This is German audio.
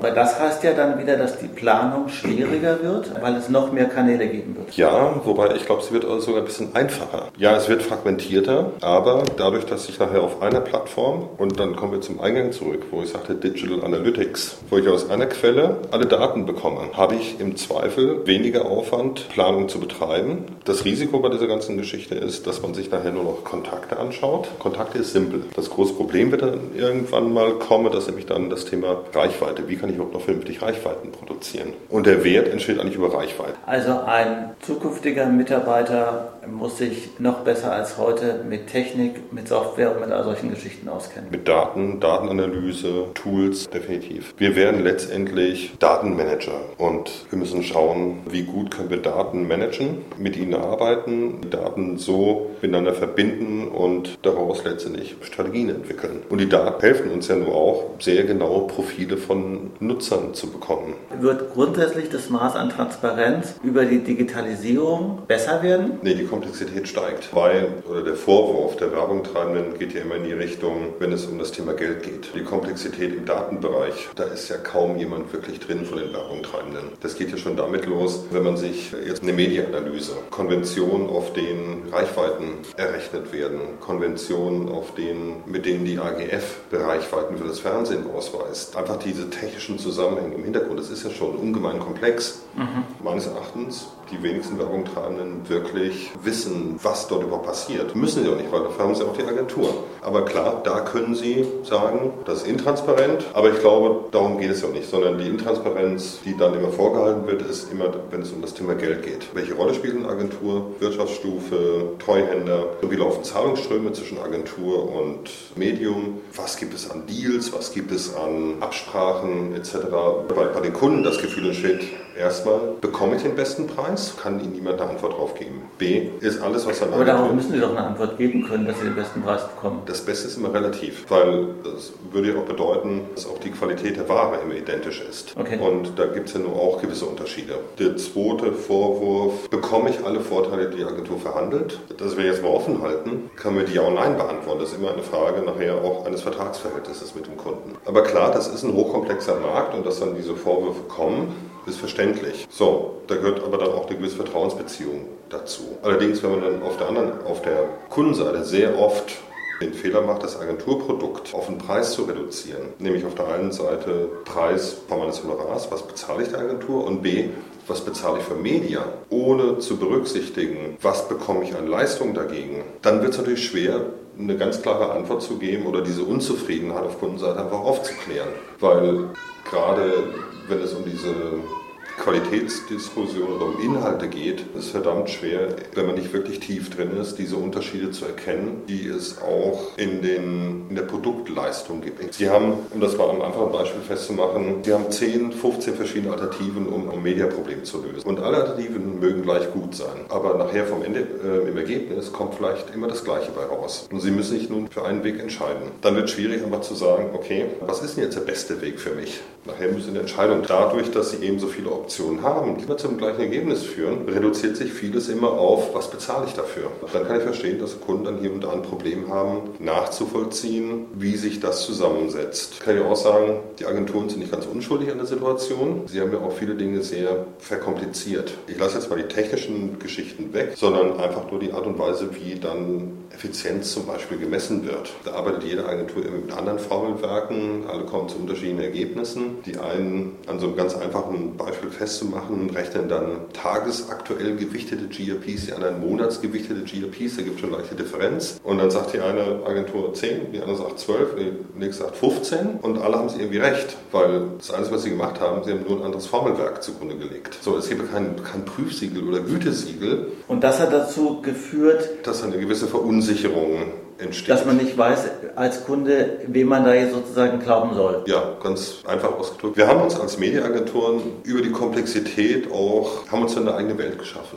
Aber das heißt ja dann wieder, dass die Planung schwieriger wird, weil es noch mehr Kanäle geben wird. Ja, wobei ich glaube, sie wird also sogar ein bisschen einfacher. Ja, es wird fragmentierter, aber dadurch, dass ich nachher auf einer Plattform und dann kommen wir zum Eingang zurück, wo ich sagte Digital Analytics, wo ich aus einer Quelle alle Daten bekomme, habe ich im Zweifel weniger Aufwand, Planung zu betreiben. Das Risiko bei dieser ganzen Geschichte ist, dass man sich nachher nur noch Kontakte anschaut. Kontakte ist simpel. Das große Problem wird dann irgendwann mal kommen, dass nämlich dann das Thema Reichweite. Wie kann ich überhaupt noch vernünftig Reichweiten produzieren? Und der Wert entsteht eigentlich über Reichweite. Also ein zukünftiger Mitarbeiter muss sich noch besser als heute mit Technik, mit Software und mit all solchen Geschichten auskennen. Mit Daten, Datenanalyse, Tools, definitiv. Wir werden letztendlich Datenmanager und wir müssen schauen, wie gut können wir Daten managen, mit ihnen arbeiten, Daten so miteinander verbinden und daraus letztendlich Strategien entwickeln. Und die Daten helfen uns ja nur auch, sehr genaue Profile von Nutzern zu bekommen. Wird grundsätzlich das Maß an Transparenz über die Digitalisierung besser werden? Nee, die Komplexität steigt, weil oder der Vorwurf der Werbungtreibenden geht ja immer in die Richtung, wenn es um das Thema Geld geht. Die Komplexität im Datenbereich, da ist ja kaum jemand wirklich drin von den Werbungtreibenden. Das geht ja schon damit los, wenn man sich jetzt eine Medienanalyse, Konventionen, auf denen Reichweiten errechnet werden, Konventionen, auf denen, mit denen die AGF Reichweiten für das Fernsehen ausweist. Einfach diese technischen Zusammenhänge im Hintergrund, das ist ja schon ungemein komplex. Mhm. Meines Erachtens die wenigsten Werbungtreibenden wirklich wissen, was dort überhaupt passiert. Müssen sie auch nicht, weil dafür haben sie auch die Agentur. Aber klar, da können sie sagen, das ist intransparent, aber ich glaube, darum geht es ja nicht, sondern die Intransparenz, die dann immer vorgehalten wird, ist immer, wenn es um das Thema Geld geht. Welche Rolle spielt eine Agentur, Wirtschaftsstufe, Treuhänder? Wie laufen Zahlungsströme zwischen Agentur und Medium? Was gibt es an Deals? Was gibt es an Absprachen etc.? Weil bei den Kunden das Gefühl entsteht, erstmal, bekomme ich den besten Preis? Kann Ihnen niemand eine Antwort darauf geben. B, ist alles, was an Aber darauf müssen Sie doch eine Antwort geben können, dass Sie den besten Preis bekommen. Das Beste ist immer relativ, weil das würde ja auch bedeuten, dass auch die Qualität der Ware immer identisch ist. Okay. Und da gibt es ja nur auch gewisse Unterschiede. Der zweite Vorwurf, bekomme ich alle Vorteile, die die Agentur verhandelt? Das wir jetzt mal offen halten, kann mir die ja online beantworten. Das ist immer eine Frage nachher auch eines Vertragsverhältnisses mit dem Kunden. Aber klar, das ist ein hochkomplexer Markt und dass dann diese Vorwürfe kommen, ist verständlich. So, da gehört aber dann auch eine gewisse Vertrauensbeziehung dazu. Allerdings, wenn man dann auf der anderen, auf der Kundenseite sehr oft den Fehler macht, das Agenturprodukt auf den Preis zu reduzieren. Nämlich auf der einen Seite Preis von meines Honorars, was bezahle ich der Agentur und B, was bezahle ich für Media, ohne zu berücksichtigen, was bekomme ich an Leistung dagegen, dann wird es natürlich schwer, eine ganz klare Antwort zu geben oder diese Unzufriedenheit auf Kundenseite einfach aufzuklären. Weil gerade wenn es um diese Qualitätsdiskussion oder um Inhalte geht, ist verdammt schwer, wenn man nicht wirklich tief drin ist, diese Unterschiede zu erkennen, die es auch in, den, in der Produktleistung gibt. Sie haben, um das mal am einfachen Beispiel festzumachen, Sie haben 10, 15 verschiedene Alternativen, um ein Mediaproblem zu lösen. Und alle Alternativen mögen gleich gut sein. Aber nachher vom Ende, äh, im Ergebnis kommt vielleicht immer das Gleiche bei raus. Und Sie müssen sich nun für einen Weg entscheiden. Dann wird es schwierig, einfach zu sagen, okay, was ist denn jetzt der beste Weg für mich? Nachher müssen eine Entscheidung dadurch, dass Sie eben so viele Optionen Optionen haben, die immer zum gleichen Ergebnis führen, reduziert sich vieles immer auf, was bezahle ich dafür. Dann kann ich verstehen, dass Kunden dann hier und da ein Problem haben, nachzuvollziehen, wie sich das zusammensetzt. Ich kann ja auch sagen, die Agenturen sind nicht ganz unschuldig an der Situation. Sie haben ja auch viele Dinge sehr verkompliziert. Ich lasse jetzt mal die technischen Geschichten weg, sondern einfach nur die Art und Weise, wie dann Effizienz zum Beispiel gemessen wird. Da arbeitet jede Agentur immer mit anderen Formelwerken, alle kommen zu unterschiedlichen Ergebnissen. Die einen an so einem ganz einfachen Beispiel festzumachen, rechnen dann tagesaktuell gewichtete GRPs, die anderen monatsgewichtete GRPs, da gibt es schon leichte Differenz. Und dann sagt die eine Agentur 10, die andere sagt 12, die nächste sagt 15 und alle haben es irgendwie recht, weil das Einzige, was sie gemacht haben, sie haben nur ein anderes Formelwerk zugrunde gelegt. So, es gibt kein, kein Prüfsiegel oder Gütesiegel. Und das hat dazu geführt, dass eine gewisse Verunsicherung entsteht. Dass man nicht weiß als Kunde, wem man da jetzt sozusagen glauben soll. Ja, ganz einfach ausgedrückt. Wir haben uns als Mediaagenturen über die Komplexität auch, haben uns eine eigene Welt geschaffen.